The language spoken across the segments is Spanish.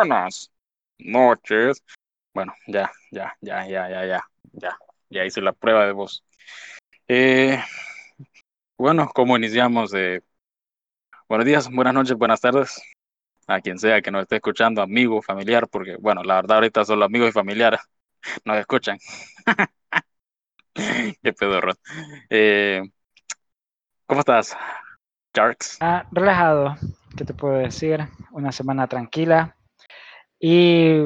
buenas noches. Bueno, ya, ya, ya, ya, ya, ya, ya, ya hice la prueba de voz. Eh, bueno, ¿cómo iniciamos? Eh, buenos días, buenas noches, buenas tardes a quien sea que nos esté escuchando, amigo, familiar, porque bueno, la verdad ahorita solo amigos y familiares nos escuchan. Qué pedorro. Eh, ¿Cómo estás, Jarks? Ah, relajado, ¿qué te puedo decir? Una semana tranquila. Y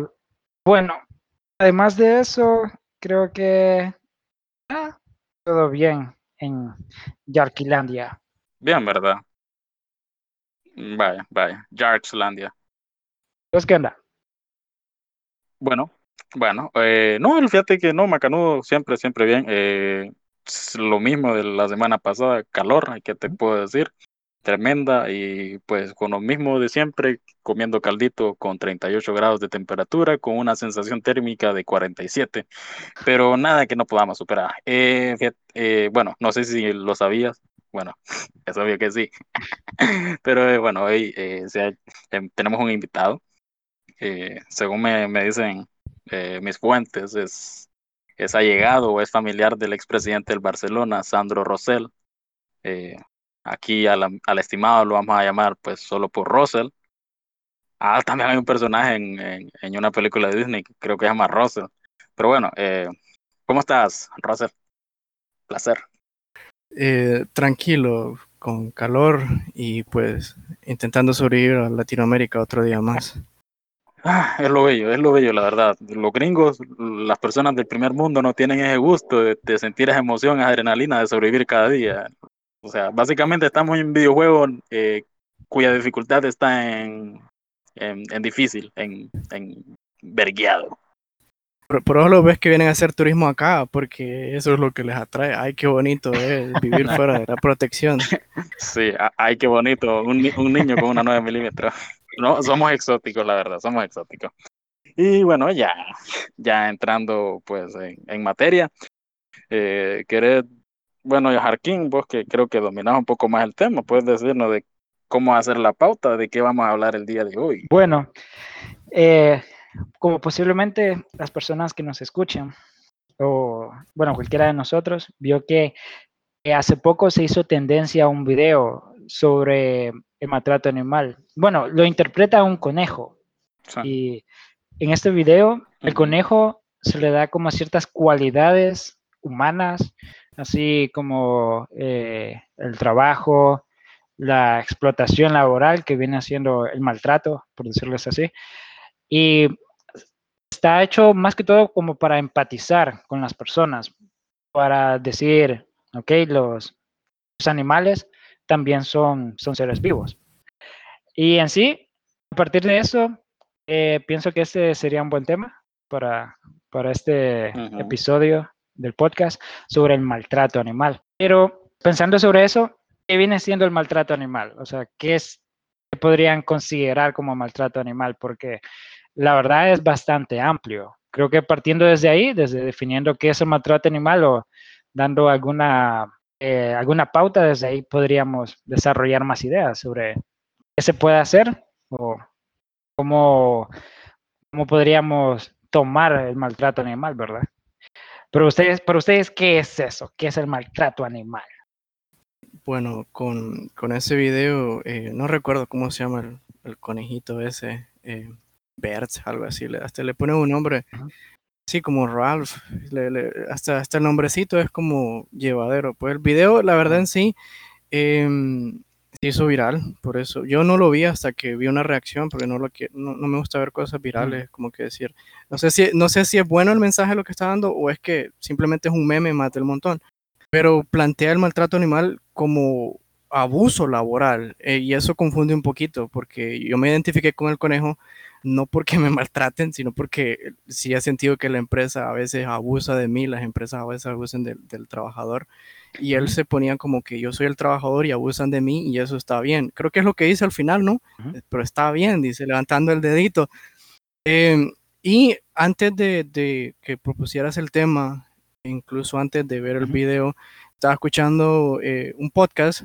bueno, además de eso, creo que ah, todo bien en Yarkilandia. Bien, ¿verdad? Vaya, vaya, Jarkslandia. Pues, ¿qué onda? Bueno, bueno, eh, no, fíjate que no, Macanudo siempre, siempre bien. Eh, lo mismo de la semana pasada, calor, ¿qué te puedo decir? Tremenda y pues con lo mismo de siempre, comiendo caldito con 38 grados de temperatura, con una sensación térmica de 47, pero nada que no podamos superar. Eh, eh, bueno, no sé si lo sabías, bueno, es obvio que sí, pero eh, bueno, hoy tenemos un invitado, según me, me dicen mis fuentes, es es allegado o es familiar del expresidente del Barcelona, Sandro Rosell. Eh, aquí al, estimado lo vamos a llamar pues solo por Rosell. Ah, también hay un personaje en, en, una película de Disney que creo que se llama Russell. Pero bueno, eh, ¿cómo estás, Russell? Placer. Eh, tranquilo, con calor y pues intentando sobrevivir a Latinoamérica otro día más. Ah, es lo bello, es lo bello, la verdad. Los gringos, las personas del primer mundo no tienen ese gusto de, sentir esa emoción, esa adrenalina de sobrevivir cada día. O sea, básicamente estamos en un videojuego eh, cuya dificultad está en, en, difícil, en, en vergueado. Por, por, eso lo ves que vienen a hacer turismo acá, porque eso es lo que les atrae. Ay, qué bonito es vivir fuera de la protección. Sí, ay, qué bonito, un, un niño con una 9 milímetros. No, somos exóticos, la verdad, somos exóticos. Y bueno, ya, ya entrando pues en, materia, eh, querés, bueno, Jarquín, vos que creo que dominás un poco más el tema, puedes decirnos de cómo hacer la pauta, de qué vamos a hablar el día de hoy. Bueno, eh, como posiblemente las personas que nos escuchan, o bueno, cualquiera de nosotros, vio que hace poco se hizo tendencia a un video sobre el maltrato animal. Bueno, lo interpreta un conejo. Y en este video, el conejo se le da como ciertas cualidades humanas, así como eh, el trabajo, la explotación laboral que viene haciendo el maltrato, por decirlo así. Y está hecho más que todo como para empatizar con las personas, para decir, ok, los, los animales también son, son seres vivos. Y en sí, a partir de eso, eh, pienso que este sería un buen tema para, para este episodio del podcast sobre el maltrato animal. Pero pensando sobre eso, ¿qué viene siendo el maltrato animal? O sea, ¿qué es qué podrían considerar como maltrato animal? Porque la verdad es bastante amplio. Creo que partiendo desde ahí, desde definiendo qué es el maltrato animal o dando alguna eh, alguna pauta, desde ahí podríamos desarrollar más ideas sobre qué se puede hacer o cómo, cómo podríamos tomar el maltrato animal, ¿verdad? Pero ustedes, para ustedes, ¿qué es eso? ¿Qué es el maltrato animal? Bueno, con, con ese video, eh, no recuerdo cómo se llama el, conejito ese, eh, algo así, hasta le pone un nombre. Sí, como Ralph, hasta, hasta el nombrecito es como llevadero. Pues el video, la verdad en sí, em, se hizo viral, por eso. Yo no lo vi hasta que vi una reacción, porque no, lo que, no, me gusta ver cosas virales, como que decir. No sé, si, no sé si es bueno el mensaje lo que está dando o es que simplemente es un meme mate el montón. Pero plantea el maltrato animal como abuso laboral eh, y eso confunde un poquito porque yo me identifiqué con el conejo no porque me maltraten, sino porque sí he sentido que la empresa a veces abusa de mí, las empresas a veces abusan del trabajador. Y él se ponía como que yo soy el trabajador y abusan de mí y eso está bien. Creo que es lo que dice al final, ¿no? Eh, pero está bien, dice, levantando el dedito. Em, y antes de, que propusieras el tema, incluso antes de ver el video, estaba escuchando eh, un podcast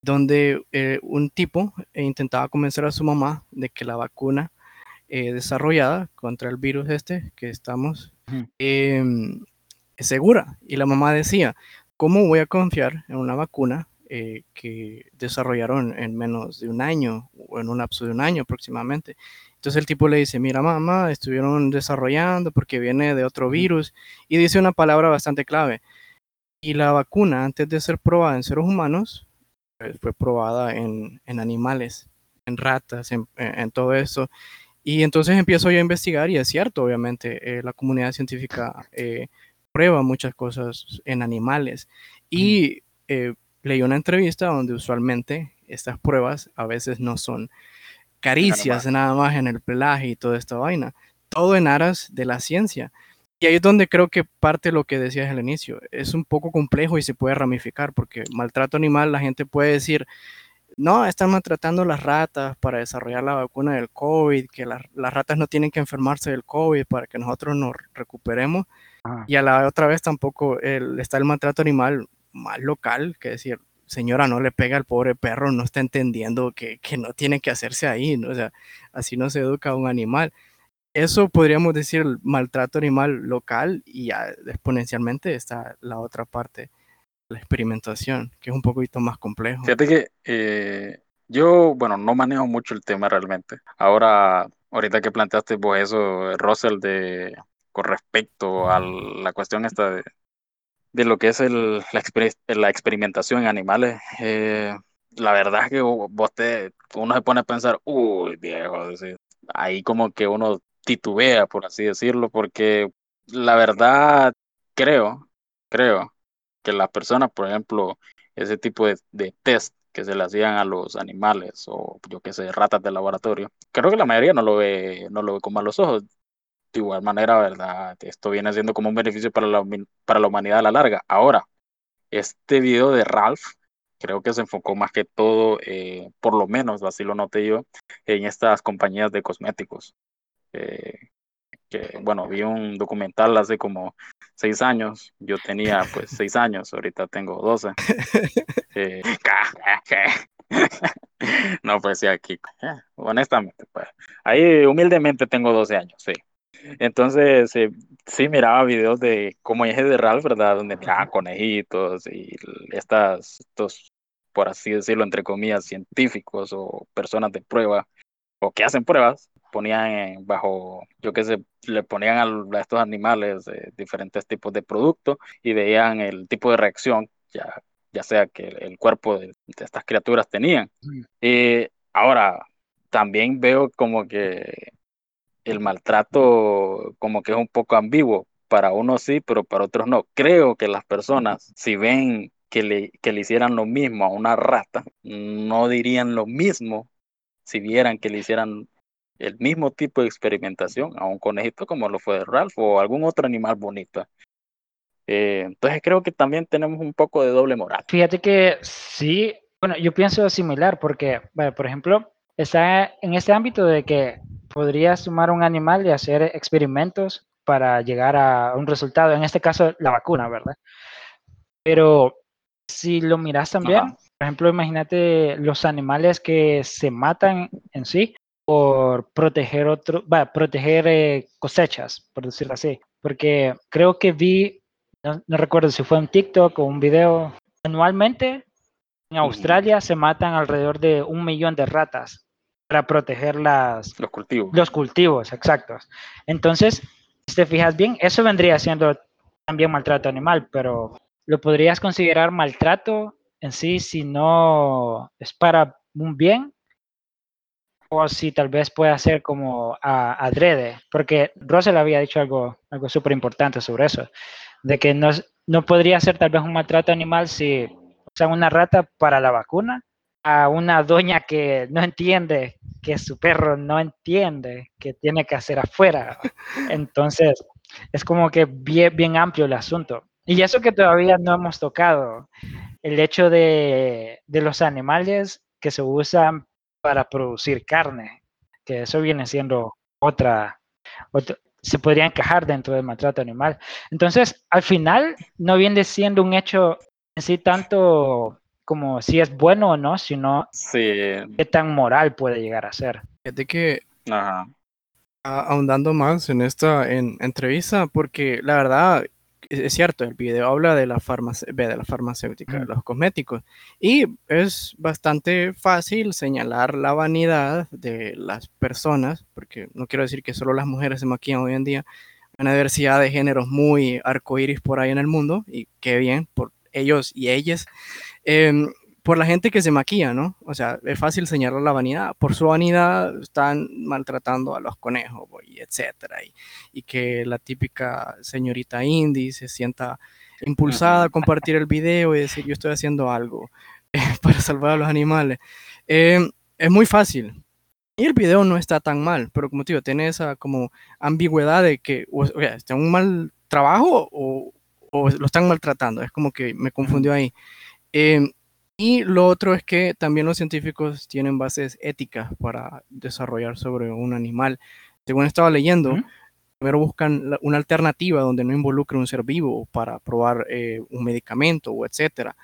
donde eh, un tipo intentaba convencer a su mamá de que la vacuna desarrollada contra el virus este que estamos em, es segura. Y la mamá decía, ¿cómo voy a confiar en una vacuna eh, que desarrollaron en menos de un año o en un lapso de un año aproximadamente. Entonces el tipo le dice, mira mamá, estuvieron desarrollando porque viene de otro virus y dice una palabra bastante clave. Y la vacuna, antes de ser probada en seres humanos, pues, fue probada en, animales, en ratas, en, todo eso. Y entonces empiezo yo a investigar y es cierto, obviamente, eh, la comunidad científica eh, prueba muchas cosas en animales. Y leí una entrevista donde usualmente estas pruebas a veces no son caricias nada más en el pelaje y toda esta vaina, todo en aras de la ciencia. Y ahí es donde creo que parte lo que decías al inicio. Es un poco complejo y se puede ramificar, porque maltrato animal, la gente puede decir, no, están maltratando las ratas para desarrollar la vacuna del COVID, que las ratas no tienen que enfermarse del COVID para que nosotros nos recuperemos. Y a la otra vez tampoco está el maltrato animal más local, que decir, señora, no le pega al pobre perro, no está entendiendo que, no tiene que hacerse ahí, ¿no? o sea, así no se educa a un animal. Eso podríamos decir el maltrato animal local y exponencialmente está la otra parte, la experimentación, que es un poquito más complejo. Fíjate que eh, yo, bueno, no manejo mucho el tema realmente. Ahora, ahorita que planteaste vos eso, Russell, de con respecto a la cuestión esta de, lo que es el, la, experimentación en animales, eh, la verdad es que vos te, uno se pone a pensar, uy, viejo, ahí como que uno titubea, por así decirlo, porque la verdad creo, creo que las personas, por ejemplo, ese tipo de, de test que se le hacían a los animales o yo qué sé, ratas de laboratorio, creo que la mayoría no lo ve, no lo ve con malos ojos de igual manera, ¿verdad? Esto viene siendo como un beneficio para la, para la humanidad a la larga. Ahora, este video de Ralph creo que se enfocó más que todo, eh, por lo menos así lo noté yo, en estas compañías de cosméticos. Eh, que, bueno, vi un documental hace como seis años, yo tenía pues seis años, ahorita tengo doce. Eh, no, pues sí, aquí, honestamente, pues, ahí humildemente tengo 12 años, sí. Entonces, eh, sí miraba videos de como eje de Ralph, ¿verdad? Donde miraba conejitos y estas, estos, por así decirlo, entre comillas, científicos o personas de prueba o que hacen pruebas, ponían bajo, yo qué sé, le ponían a, estos animales eh, diferentes tipos de productos y veían el tipo de reacción, ya, ya sea que el, cuerpo de, estas criaturas tenían. Y ahora, también veo como que el maltrato como que es un poco ambiguo. Para unos sí, pero para otros no. Creo que las personas, si ven que le, que le hicieran lo mismo a una rata, no dirían lo mismo si vieran que le hicieran el mismo tipo de experimentación a un conejito como lo fue Ralph o algún otro animal bonito. Eh, entonces creo que también tenemos un poco de doble moral. Fíjate que sí, bueno, yo pienso similar porque, por ejemplo, está en este ámbito de que podrías tomar un animal y hacer experimentos para llegar a un resultado, en este caso la vacuna, ¿verdad? Pero si lo miras también, por ejemplo, imagínate los animales que se matan en sí por proteger otro, va, proteger eh, cosechas, por decirlo así, porque creo que vi, no, no recuerdo si fue un TikTok o un video, anualmente en Australia se matan alrededor de un millón de ratas para proteger las, los cultivos. Los cultivos, exactos. Entonces, si te fijas bien, eso vendría siendo también maltrato animal, pero lo podrías considerar maltrato en sí si no es para un bien o si tal vez pueda ser como a, adrede, porque Russell había dicho algo, algo súper importante sobre eso, de que no, no podría ser tal vez un maltrato animal si sea una rata para la vacuna a una doña que no entiende que su perro no entiende que tiene que hacer afuera. Entonces, es como que bien, bien amplio el asunto. Y eso que todavía no hemos tocado, el hecho de, de los animales que se usan para producir carne, que eso viene siendo otra, otra, se podría encajar dentro del maltrato animal. Entonces, al final, no viene siendo un hecho en sí tanto como si es bueno o no, sino Sí, qué tan moral puede llegar a ser. Fíjate que ajá. a- ahondando más en esta en- entrevista, porque la verdad es, es cierto, el video habla de la, farmace- ve, de la farmacéutica, de Ujú. los cosméticos, y es bastante fácil señalar la vanidad de las personas, porque no quiero decir que solo las mujeres se maquillan hoy en día, hay una diversidad de géneros muy arcoíris por ahí en el mundo, y qué bien por ellos y ellas. Em, por la gente que se maquilla, ¿no? O sea, es fácil señalar la vanidad. Por su vanidad están maltratando a los conejos, y etcétera. Y, y que la típica señorita indie se sienta impulsada a compartir el video y decir, yo estoy haciendo algo para salvar a los animales. Em, es muy fácil. Y el video no está tan mal, pero como te digo, tiene esa como ambigüedad de que o, o sea, está un mal trabajo o, o lo están maltratando. Es como que me confundió ahí. Em, y lo otro es que también los científicos tienen bases éticas para desarrollar sobre un animal. Según estaba leyendo, primero buscan la- una alternativa donde no involucre un ser vivo para probar eh, un medicamento o etcétera.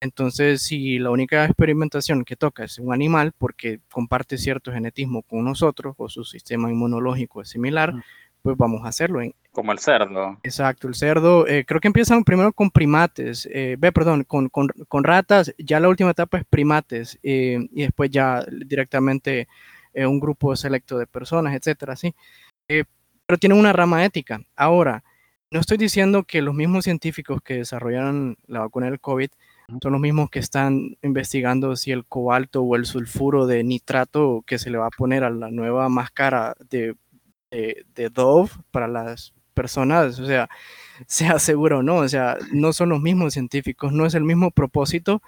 Entonces, si la única experimentación que toca es un animal porque comparte cierto genetismo con nosotros o su sistema inmunológico es similar, Ujú. Pues vamos a hacerlo. En- Como el cerdo. Exacto, el cerdo, eh, creo que empiezan primero con primates, eh, ve, perdón, con, con- con ratas, ya la última etapa es primates, eh, y después ya directamente eh, un grupo selecto de personas, etcétera, sí. Eh, pero tiene una rama ética. Ahora, no estoy diciendo que los mismos científicos que desarrollaron la vacuna del COVID son los mismos que están investigando si el cobalto o el sulfuro de nitrato que se le va a poner a la nueva máscara de, de, de Dove para las personas, o sea, sea seguro o no, o sea, no son los mismos científicos, no es el mismo propósito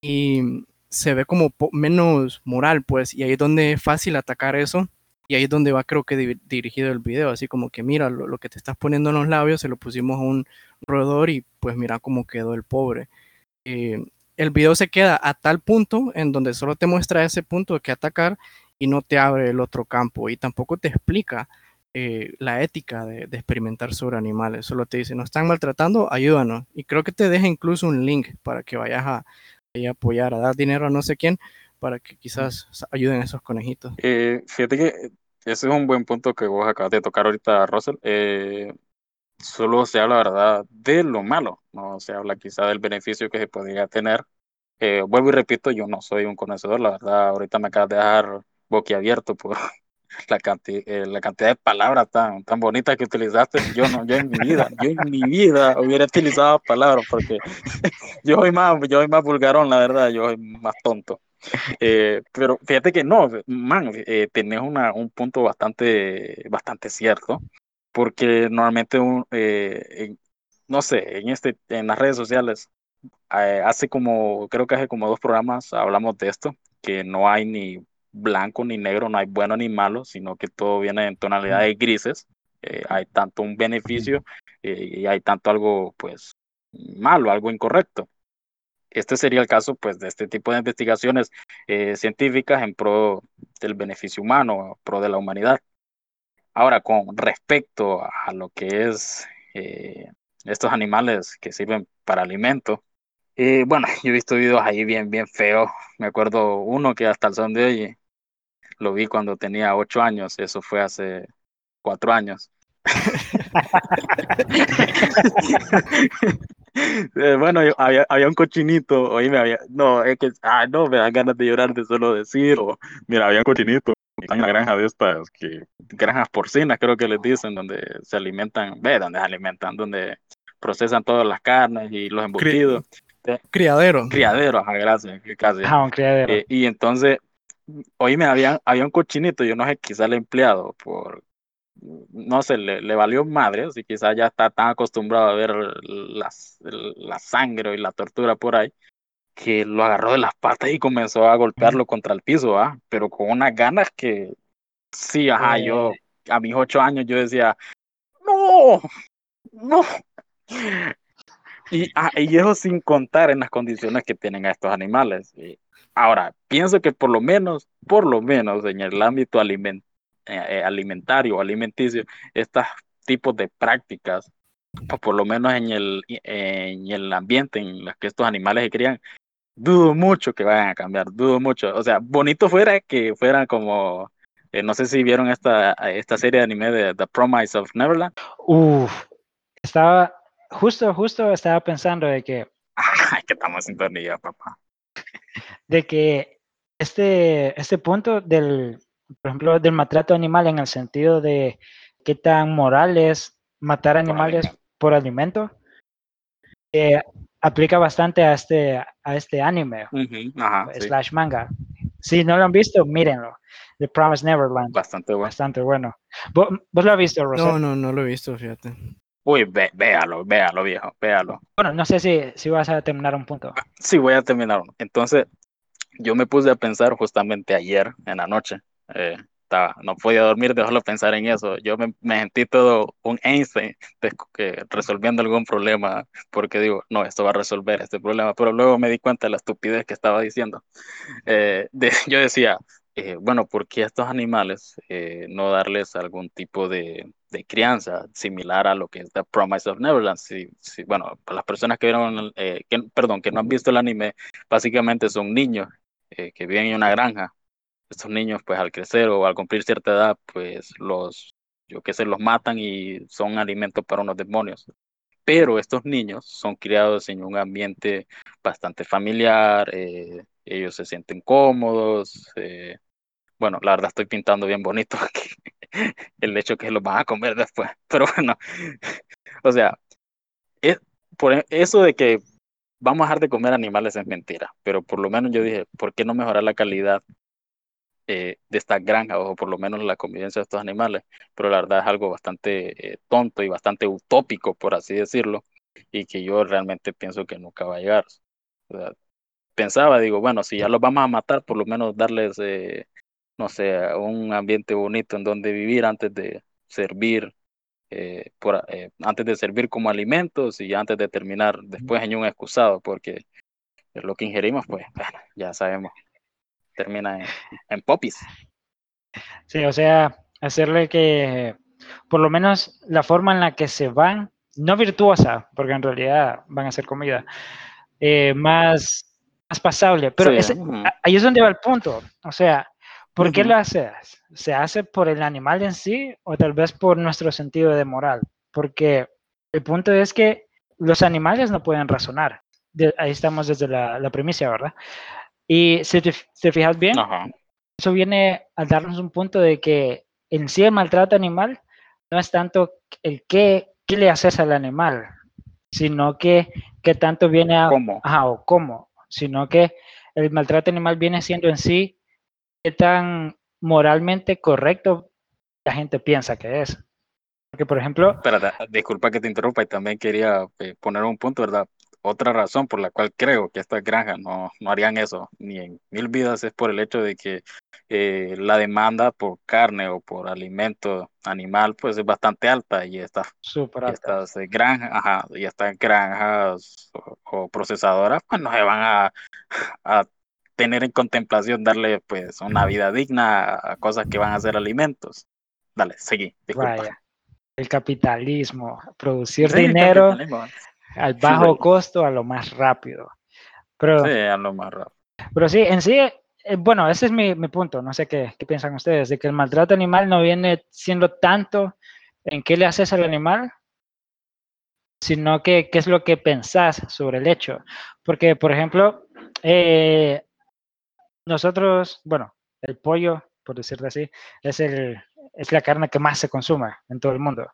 y se ve como menos moral, pues, y ahí es donde es fácil atacar eso y ahí es donde va creo que di- dirigido el video, así como que mira, lo, lo que te estás poniendo en los labios se lo pusimos a un roedor y pues mira cómo quedó el pobre. Eh, el video se queda a tal punto en donde solo te muestra ese punto que atacar y no te abre el otro campo y tampoco te explica eh, la ética de, experimentar sobre animales. Solo te dice, nos están maltratando, ayúdanos. Y creo que te deja incluso un link para que vayas a, a apoyar, a dar dinero a no sé quién, para que quizás ayuden a esos conejitos. Eh, fíjate que ese es un buen punto que vos acabas de tocar ahorita, Russell. Eh, solo se habla, ¿verdad?, de lo malo, no se habla quizá del beneficio que se podría tener. Vuelvo y repito, yo no soy un conocedor, la verdad, ahorita me acabas de dejar boquiabierto por la, canti- eh, la cantidad de palabras tan, tan bonitas que utilizaste. Yo no, yo en mi vida, yo en mi vida hubiera utilizado palabras porque yo soy más, yo soy más vulgarón, la verdad, yo soy más tonto. Eh, pero fíjate que no, man, eh, tenés un punto bastante, bastante cierto, porque normalmente, un, eh, no sé, en, este, en las redes sociales, hace como, creo que hace como dos programas hablamos de esto, que no hay ni blanco ni negro, no hay bueno ni malo, sino que todo viene en tonalidades grises, eh, hay tanto un beneficio eh, y hay tanto algo, pues, malo, algo incorrecto. Este sería el caso, pues, de este tipo de investigaciones eh, científicas en pro del beneficio humano, pro de la humanidad. Ahora, con respecto a lo que es estos animales que sirven para alimento, eh, bueno, yo he visto videos ahí bien, bien feos. Me acuerdo uno que hasta el son de hoy lo vi cuando tenía ocho años, eso fue hace cuatro años. Eh, bueno, yo- había, había un cochinito, oíme, había, no, es que, ah, no, me dan ganas de llorar de solo decirlo. Mira, había un cochinito, están en la granja de estas, que, granjas porcinas, creo que les dicen, donde se alimentan, ve, donde se alimentan, donde procesan todas las carnes y los embutidos. Criadero. Criadero, ajá, gracias, casi. Ah, un criadero. Eh, y entonces, oíme, había, había un cochinito, yo no sé, quizá el empleado, por, no sé, le, le valió madre, y quizás ya está tan acostumbrado a ver las, la sangre y la tortura por ahí, que lo agarró de las patas y comenzó a golpearlo contra el piso, ¿ah? Pero con unas ganas que, sí, ajá, yo, a mis ocho años yo decía, no, no. Y, ah, y eso sin contar en las condiciones que tienen a estos animales. Y ahora, pienso que por lo menos, por lo menos en el ámbito aliment, eh, alimentario o alimenticio, estos tipos de prácticas, o por lo menos en el, en el ambiente en los que estos animales se crían, dudo mucho que vayan a cambiar, dudo mucho. O sea, bonito fuera que fuera como, eh, no sé si vieron esta, esta serie de anime de The Promise of Neverland. Uf, estaba, justo, justo estaba pensando de que... Ay, que estamos en sintonía, papá. De que este, este punto del, por ejemplo, del maltrato animal en el sentido de qué tan moral es matar animales por alimento, eh, aplica bastante a este, a este anime, slash manga. Si no lo han visto, mírenlo. The Promised Neverland. Bastante bueno. Bastante bueno. ¿Vos, lo has visto, Rosé? No, no, no lo he visto, fíjate. Uy, ve, véalo, véalo, viejo, véalo. Bueno, no sé si, si vas a terminar un punto. Sí, voy a terminar Entonces, yo me puse a pensar justamente ayer en la noche. Eh, no podía dormir, dejarlo pensar en eso. Yo me, sentí todo un Einstein que, resolviendo algún problema, porque digo, no, esto va a resolver este problema, pero luego me di cuenta de la estupidez que estaba diciendo. Eh, yo decía, eh, bueno, ¿por qué estos animales no darles algún tipo de, de, crianza similar a lo que es The Promise of Neverland? Si, si bueno, para las personas que vieron, que, perdón, que no han visto el anime, básicamente son niños que viven en una granja estos niños pues al crecer o al cumplir cierta edad pues los, yo qué sé, los matan y son alimentos para unos demonios. Pero estos niños son criados en un ambiente bastante familiar, eh, ellos se sienten cómodos. Eh, bueno, la verdad estoy pintando bien bonito el hecho que los van a comer después. Pero bueno, o sea, es, por e, eso de que vamos a dejar de comer animales es mentira, pero por lo menos yo dije, ¿por qué no mejorar la calidad eh, de estas granjas, o por lo menos la convivencia de estos animales, pero la verdad es algo bastante eh, tonto y bastante utópico, por así decirlo, y que yo realmente pienso que nunca va a llegar. pensaba, digo, bueno, si ya los vamos a matar, por lo menos darles, eh, no sé, un ambiente bonito en donde vivir antes de servir. Por, antes de servir como alimentos y antes de terminar después en un excusado, porque lo que ingerimos, pues, bueno, ya sabemos termina en, popis. Sí, o sea, hacerle que por lo menos la forma en la que se van, no virtuosa, porque en realidad van a ser comida, eh, más, más pasable. Pero ahí es donde va el punto. O sea, ¿por qué lo haces? ¿Se hace por el animal en sí o tal vez por nuestro sentido de moral? Porque el punto es que los animales no pueden razonar. ahí estamos desde la, la premisa, ¿verdad? Y si te, fijas bien, eso viene a darnos un punto de que en sí el maltrato animal no es tanto el qué, qué le haces al animal, sino que, qué tanto viene a... ¿Cómo? Ajá, o cómo, sino que el maltrato animal viene siendo en sí qué tan moralmente correcto la gente piensa que es. Porque, por ejemplo... Espera, disculpa que te interrumpa y también quería eh, poner un punto, ¿verdad? otra razón por la cual creo que estas granjas no, no harían eso ni en mil vidas es por el hecho de que eh, la demanda por carne o por alimento animal pues es bastante alta y, estas estas eh, granjas ajá, y estas granjas o, procesadoras pues no se van a, a tener en contemplación darle pues una vida digna a cosas que van a ser alimentos. Dale, seguí, disculpa. El capitalismo, producir dinero al bajo costo, a lo más rápido. Pero, sí, a lo más rápido. Pero sí, en sí, eh, bueno, ese es mi, mi, punto, no sé qué, qué piensan ustedes, de que el maltrato animal no viene siendo tanto en qué le haces al animal, sino que qué es lo que pensás sobre el hecho. Porque, por ejemplo, eh, nosotros, bueno, el pollo, por decirlo así, es el, es la carne que más se consume en todo el mundo.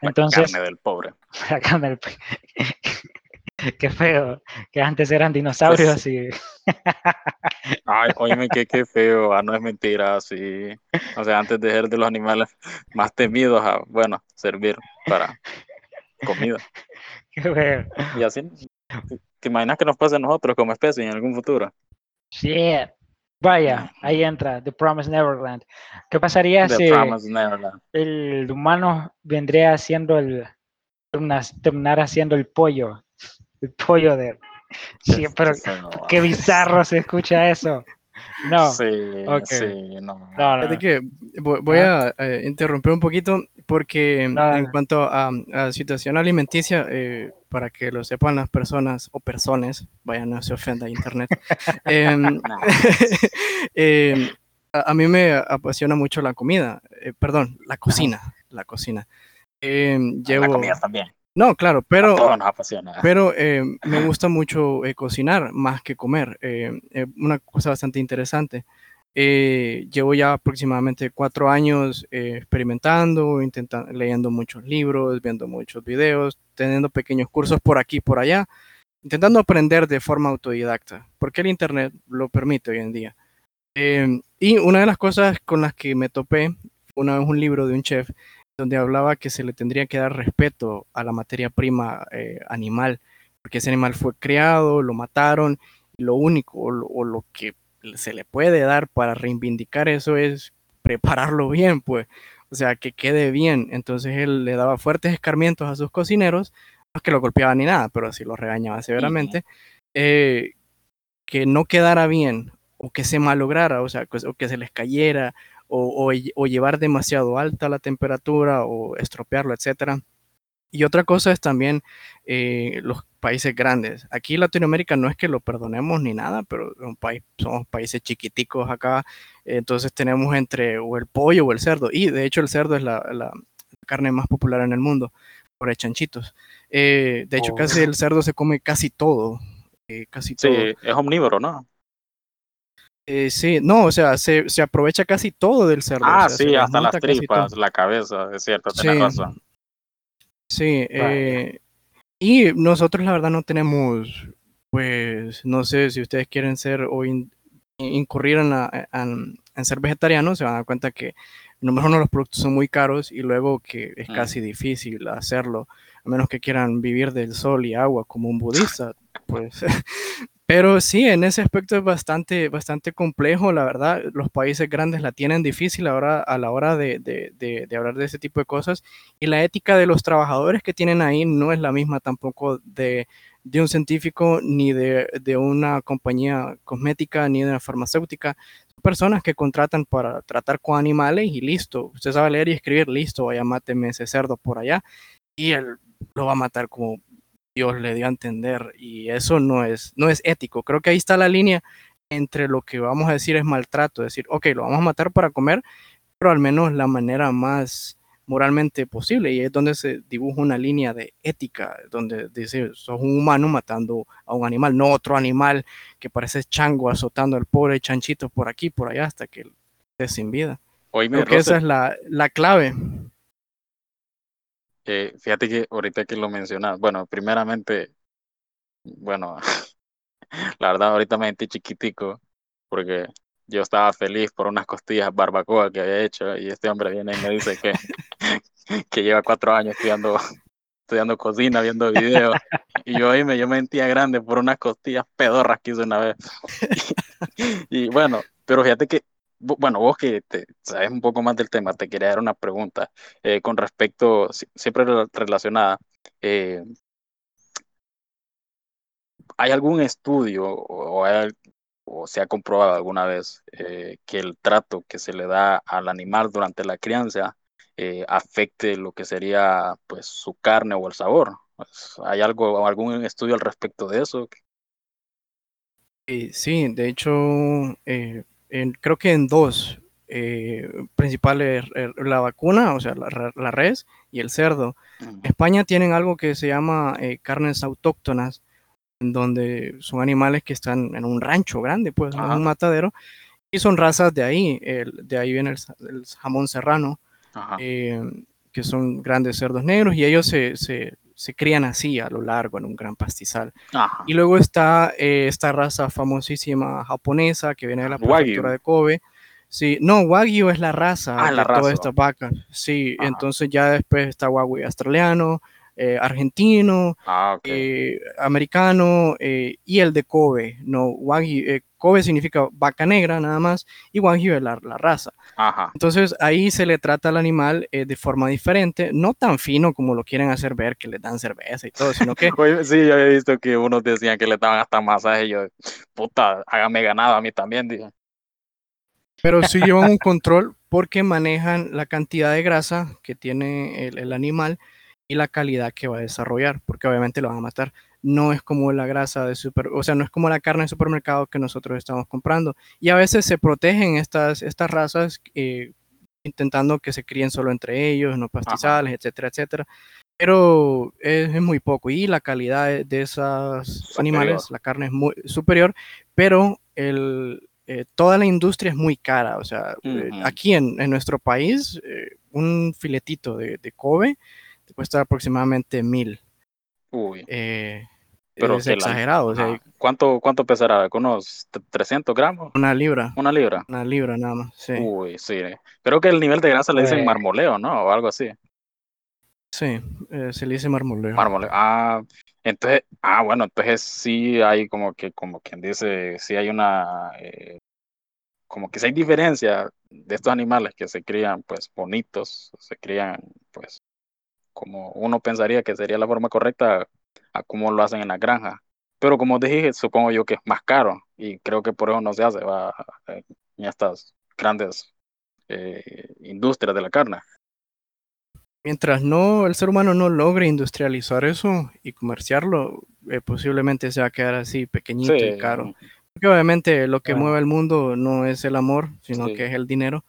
Entonces, la carne del pobre. La carne del Qué feo, que antes eran dinosaurios y... Ay, oíme, qué, qué feo, ah, no es mentira, sí. O sea, antes de ser de los animales más temidos a, bueno, servir para comida. Qué feo. Y así, ¿te imaginas que nos pase a nosotros como especie en algún futuro? Sí, Vaya, ahí entra The Promised Neverland. ¿Qué pasaría si el humano vendría haciendo el terminar haciendo el pollo, el pollo de sí, pero qué bizarro se escucha eso. No. Sí, ok. sí, no. No, no, que voy, voy a eh, interrumpir un poquito porque No, en cuanto a, a situación alimenticia, eh, para que lo sepan las personas o personas, vaya, no se ofenda internet, em, em, a, a mí me apasiona mucho la comida, eh, perdón, la cocina, la cocina. Em, La llevo, comida también. no, claro, pero pero eh, me gusta mucho eh, cocinar más que comer. eh, una cosa bastante interesante. Llevo ya aproximadamente cuatro años experimentando, intentando, leyendo muchos libros, viendo muchos videos, teniendo pequeños cursos por aquí y por allá, intentando aprender de forma autodidacta, porque el Internet lo permite hoy en día. Eh, y una de las cosas con las que me topé una vez un libro de un chef donde hablaba que se le tendría que dar respeto a la materia prima eh, animal, porque ese animal fue criado, lo mataron, y lo único o lo, o lo que se le puede dar para reivindicar eso es prepararlo bien, pues, o sea, que quede bien. Entonces él le daba fuertes escarmientos a sus cocineros, no es que lo golpeaba ni nada, pero sí lo regañaba severamente, eh, que no quedara bien o que se malograra, o sea, que- o que se les cayera o, o llevar demasiado alta la temperatura o estropearlo, etcétera. Y otra cosa es también eh, los países grandes. Aquí Latinoamérica no es que lo perdonemos ni nada, pero país- somos países chiquiticos acá, entonces tenemos entre o el pollo o el cerdo. Y de hecho el cerdo es la, la carne más popular en el mundo, por el chanchitos. Eh, de hecho, Oh. casi el cerdo se come casi todo. eh, casi Sí, todo. es omnívoro, ¿no? Eh, sí, no, o sea, se, se aprovecha casi todo del cerdo. o Ah, sea, sí, hasta las tripas, la cabeza, es cierto, tenés Sí. razón. Sí, eh, y nosotros la verdad no tenemos, pues, no sé si ustedes quieren ser o in- incurrir en, la- en- en ser vegetarianos, se van a dar cuenta que número uno los productos son muy caros y luego que es casi difícil hacerlo, a menos que quieran vivir del sol y agua como un budista, pues. Pero sí, en ese aspecto es bastante, bastante complejo, la verdad. Los países grandes la tienen difícil ahora a la hora de, de- de- de hablar de ese tipo de cosas. Y la ética de los trabajadores que tienen ahí no es la misma tampoco de, un científico, ni de una compañía cosmética, ni de una farmacéutica. Son personas que contratan para tratar con animales y listo. Usted sabe leer y escribir, listo, vaya, máteme ese cerdo por allá. Y él lo va a matar como Dios le dio a entender y eso no es, no es ético. Creo que ahí está la línea entre lo que vamos a decir es maltrato, decir, ok, lo vamos a matar para comer, pero al menos la manera más moralmente posible y es donde se dibuja una línea de ética, donde dice, sos un humano matando a un animal, no otro animal que parece chango azotando al pobre chanchito por aquí, por allá, hasta que esté sin vida. Oíme, Creo que esa es la, la clave. Eh, fíjate que ahorita que lo mencionas, bueno, primeramente, bueno, la verdad ahorita me sentí chiquitico porque yo estaba feliz por unas costillas barbacoa que había hecho y este hombre viene y me dice que, que lleva cuatro años estudiando, estudiando cocina, viendo videos y yo ahí me, yo me sentía grande por unas costillas pedorras que hice una vez. Y, bueno, pero fíjate que, bueno, vos que te, sabes un poco más del tema, te quería dar una pregunta eh, con respecto, si- siempre rela- relacionada. eh, ¿hay algún estudio o, se ha comprobado alguna vez eh, que el trato que se le da al animal durante la crianza afecte lo que sería pues su carne o el sabor? Pues, ¿Hay algo, algún estudio al respecto de eso? Sí, de hecho, en- creo que en dos eh, principales, eh, la vacuna, o sea, la, la res y el cerdo. En España tienen algo que se llama eh, carnes autóctonas, en donde son animales que están en un rancho grande, pues, en un matadero, y son razas de ahí, el- de ahí viene el, el jamón serrano, eh, que son grandes cerdos negros, y ellos se, se- se crían así a lo largo en un gran pastizal. Ajá. Y luego está eh, esta raza famosísima japonesa que viene de la prefectura de Kobe. Sí, no, Wagyu es la raza Ah, de la raza. todas estas vacas. Sí, Ajá. entonces ya después está Wagyu australiano, eh, argentino, Ah, eh, americano eh, y el de Kobe. No, Wagyu, Kobe significa vaca negra nada más y Wagyu es la, la raza. Ajá. Entonces ahí se le trata al animal de forma diferente, no tan fino como lo quieren hacer ver, que le dan cerveza y todo, sino que sí, yo había visto que unos decían que le daban hasta masaje y yo, puta, hágame ganado a mí también, dije. Pero sí llevan un control porque manejan la cantidad de grasa que tiene el, el animal y la calidad que va a desarrollar, porque obviamente lo van a matar no es como la grasa de super, o sea, no es como la carne de supermercado que nosotros estamos comprando. Y a veces se protegen estas, estas razas eh, intentando que se críen solo entre ellos, no pastizales, etcétera, etcétera. Pero es, muy poco y la calidad de, esos animales, la carne es muy superior, pero el, eh, toda la industria es muy cara. O sea, eh, aquí en, en, nuestro país, un filetito de, de Kobe te cuesta aproximadamente mil. Uy. Pero es exagerado. ¿cuánto, ¿Cuánto pesará? ¿Unos 300 gramos? Una libra. Una libra. Una libra nada más, sí. Uy, sí. Creo que el nivel de grasa le dicen pues marmoleo, ¿no? O algo así. Sí, eh, se le dice marmoleo. Marmoleo. Ah, entonces, ah, bueno, entonces sí hay como que, como quien dice, sí hay una, eh, como que sí hay diferencia de estos animales que se crían, pues, bonitos, se crían, pues, como uno pensaría que sería la forma correcta a cómo lo hacen en la granja. Pero como dije, supongo yo que es más caro y creo que por eso no se hace va, en estas grandes eh, industrias de la carne. Mientras no el ser humano no logre industrializar eso y comerciarlo, eh, posiblemente se va a quedar así pequeñito y caro. Porque obviamente lo que mueve el mundo no es el amor, sino que es el dinero.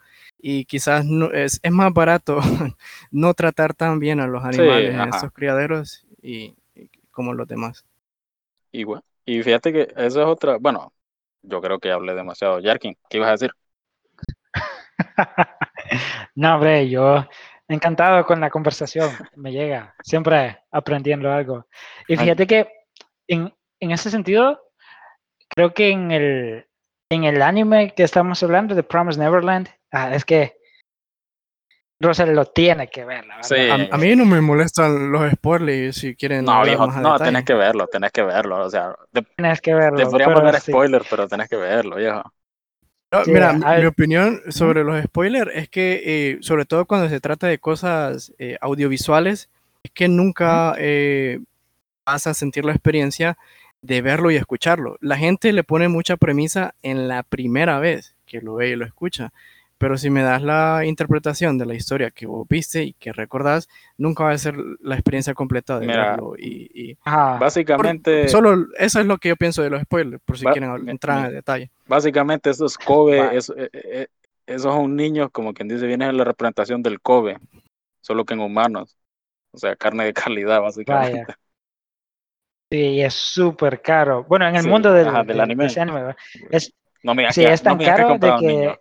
Y quizás no, es, es más barato no tratar tan bien a los animales en estos criaderos y, como los demás. Igual. Y fíjate que eso es otra, bueno, yo creo que hablé demasiado. Yarkin, ¿qué ibas a decir? no, hombre, yo encantado con la conversación, me llega, siempre aprendiendo algo. Y fíjate que en, en ese sentido, creo que en el, en el anime que estamos hablando de Promise Neverland, ah, es que Russell lo tiene que ver, la verdad. A, mí no me molestan los spoilers si quieren. No, viejo, no, tenés que verlo, tenés que verlo. O sea, tenés que verlo. Te podríamos dar spoilers, pero tenés que verlo, viejo. mira, mi, opinión sobre los spoilers es que, eh, sobre todo cuando se trata de cosas eh, audiovisuales, es que nunca eh, vas a sentir la experiencia de verlo y escucharlo. La gente le pone mucha premisa en la primera vez que lo ve y lo escucha. Pero si me das la interpretación de la historia que vos viste y que recordás, nunca va a ser la experiencia completa de verlo. Y, básicamente. solo eso es lo que yo pienso de los spoilers, por si quieren entrar en detalle. Básicamente, esos Kobe, es, eh, eh, esos son niños, como quien dice, vienen en la representación del Kobe, solo que en humanos. O sea, carne de calidad, básicamente. Sí, es súper caro. Bueno, en el mundo del, anime. es, no me sí, es tan caro de que...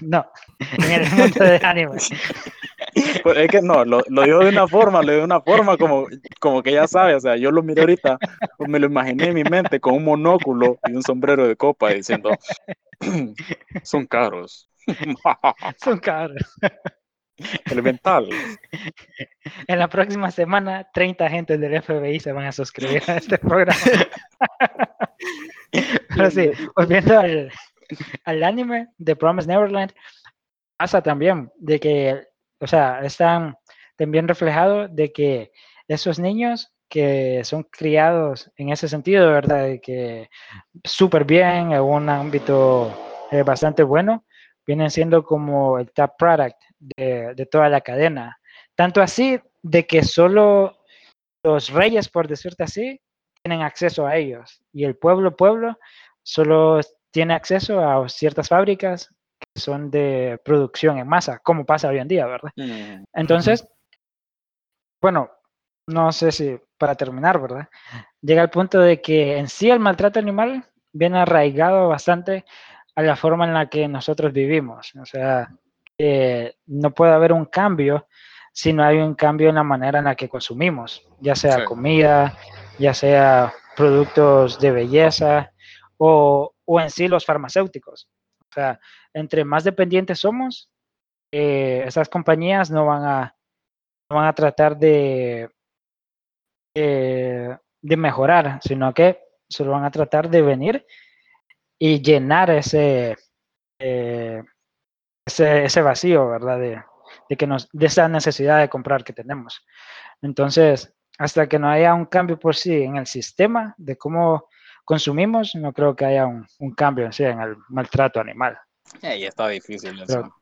No, en el mundo de anime. Pues es que no, lo, lo digo de una forma, lo digo de una forma como, como que ya sabe, o sea, yo lo miro ahorita, me lo imaginé en mi mente con un monóculo y un sombrero de copa diciendo, son caros. son caros. Elemental. En la próxima semana, 30 agentes del FBI se van a suscribir a este programa. Pero sí, volviendo al, al anime de Promise Neverland, pasa también de que, o sea, están también reflejados de que esos niños que son criados en ese sentido, ¿verdad? De que súper bien, en un ámbito eh, bastante bueno, vienen siendo como el top product de, de, toda la cadena. Tanto así de que solo los reyes, por decirte así, tienen acceso a ellos y el pueblo, pueblo, solo tiene acceso a ciertas fábricas que son de producción en masa, como pasa hoy en día, ¿verdad? Mm, Entonces, bueno, no sé si para terminar, ¿verdad? Llega el punto de que en sí el maltrato animal viene arraigado bastante a la forma en la que nosotros vivimos. O sea, no puede haber un cambio si no hay un cambio en la manera en la que consumimos, ya sea comida, ya sea productos de belleza, o, o en sí los farmacéuticos. O sea, entre más dependientes somos, eh, esas compañías no van a, van a tratar de, eh, de mejorar, sino que solo van a tratar de venir y llenar ese, eh, ese, ese, vacío, ¿verdad? De, de, que nos, de esa necesidad de comprar que tenemos. Entonces, hasta que no haya un cambio por sí en el sistema de cómo consumimos, no creo que haya un, un cambio en el maltrato animal. Y está difícil eso.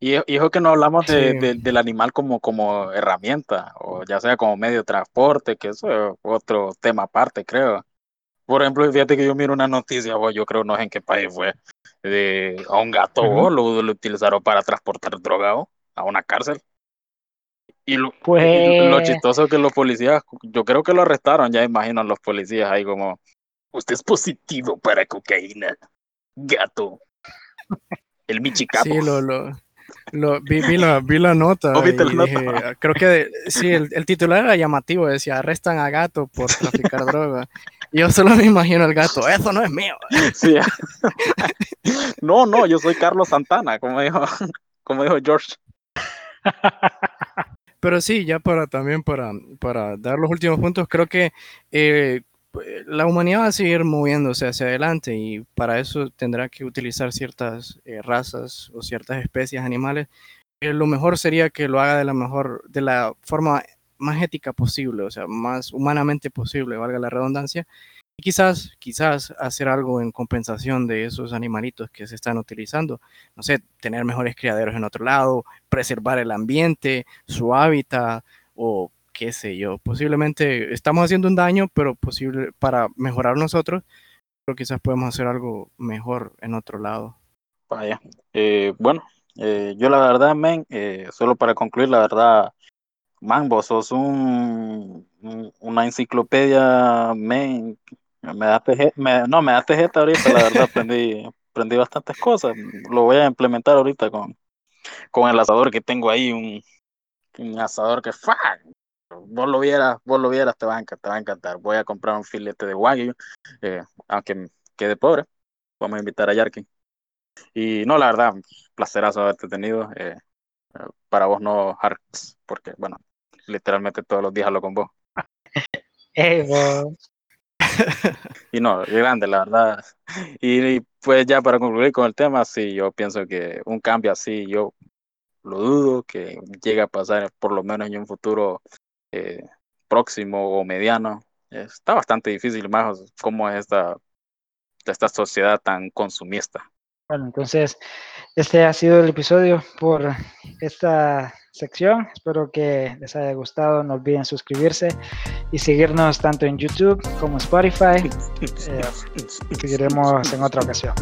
y, es que no hablamos de, del animal como, como herramienta, o ya sea como medio de transporte, que eso es otro tema aparte, creo. Por ejemplo, fíjate que yo miro una noticia, yo creo no sé en qué país fue, de a un gato lo, utilizaron para transportar drogado a una cárcel. Y lo, pues... lo chistoso que los policías, yo creo que lo arrestaron, ya imaginan los policías ahí como, usted es positivo para cocaína, gato. El Michicapo. Sí, lo, lo, vi, vi, la, vi la nota. Ah, creo que sí, el, el, titular era llamativo, decía, arrestan a gato por traficar droga. Yo solo me imagino el gato, eso no es mío. Sí. No, no, yo soy Carlos Santana, como dijo, como dijo George. Pero sí, ya para también para, para dar los últimos puntos, creo que eh, la humanidad va a seguir moviéndose hacia adelante y para eso tendrá que utilizar ciertas eh, razas o ciertas especies animales. Eh, lo mejor sería que lo haga de la mejor, de la forma más ética posible, o sea, más humanamente posible, valga la redundancia, y quizás, quizás hacer algo en compensación de esos animalitos que se están utilizando. No sé, tener mejores criaderos en otro lado, preservar el ambiente, su hábitat o qué sé yo. Posiblemente estamos haciendo un daño, pero posible para mejorar nosotros, pero quizás podemos hacer algo mejor en otro lado. Vaya. Eh, bueno, eh, yo la verdad, men, eh, solo para concluir, la verdad, man, vos sos un, una enciclopedia, men, me me, no, me da jeta ahorita, la verdad, aprendí, aprendí bastantes cosas. Lo voy a implementar ahorita con, con el asador que tengo ahí, un, un asador que ¡fa! Vos lo vieras, vos lo vieras, te va, a encantar, te va a encantar. Voy a comprar un filete de wagyu, eh, aunque quede pobre. Vamos a invitar a Yarkin. Y no, la verdad, placerazo haberte tenido. Eh, para vos no, Harks, porque, bueno, literalmente todos los días hablo con vos. Hey, vos. Y no, grande, la verdad. Y, pues ya para concluir con el tema, sí, yo pienso que un cambio así, yo lo dudo que llegue a pasar por lo menos en un futuro eh, próximo o mediano. Está bastante difícil más cómo es esta, esta sociedad tan consumista. Bueno, entonces, este ha sido el episodio por esta sección. Espero que les haya gustado. No olviden suscribirse y seguirnos tanto en YouTube como Spotify. Eh, seguiremos en otra ocasión.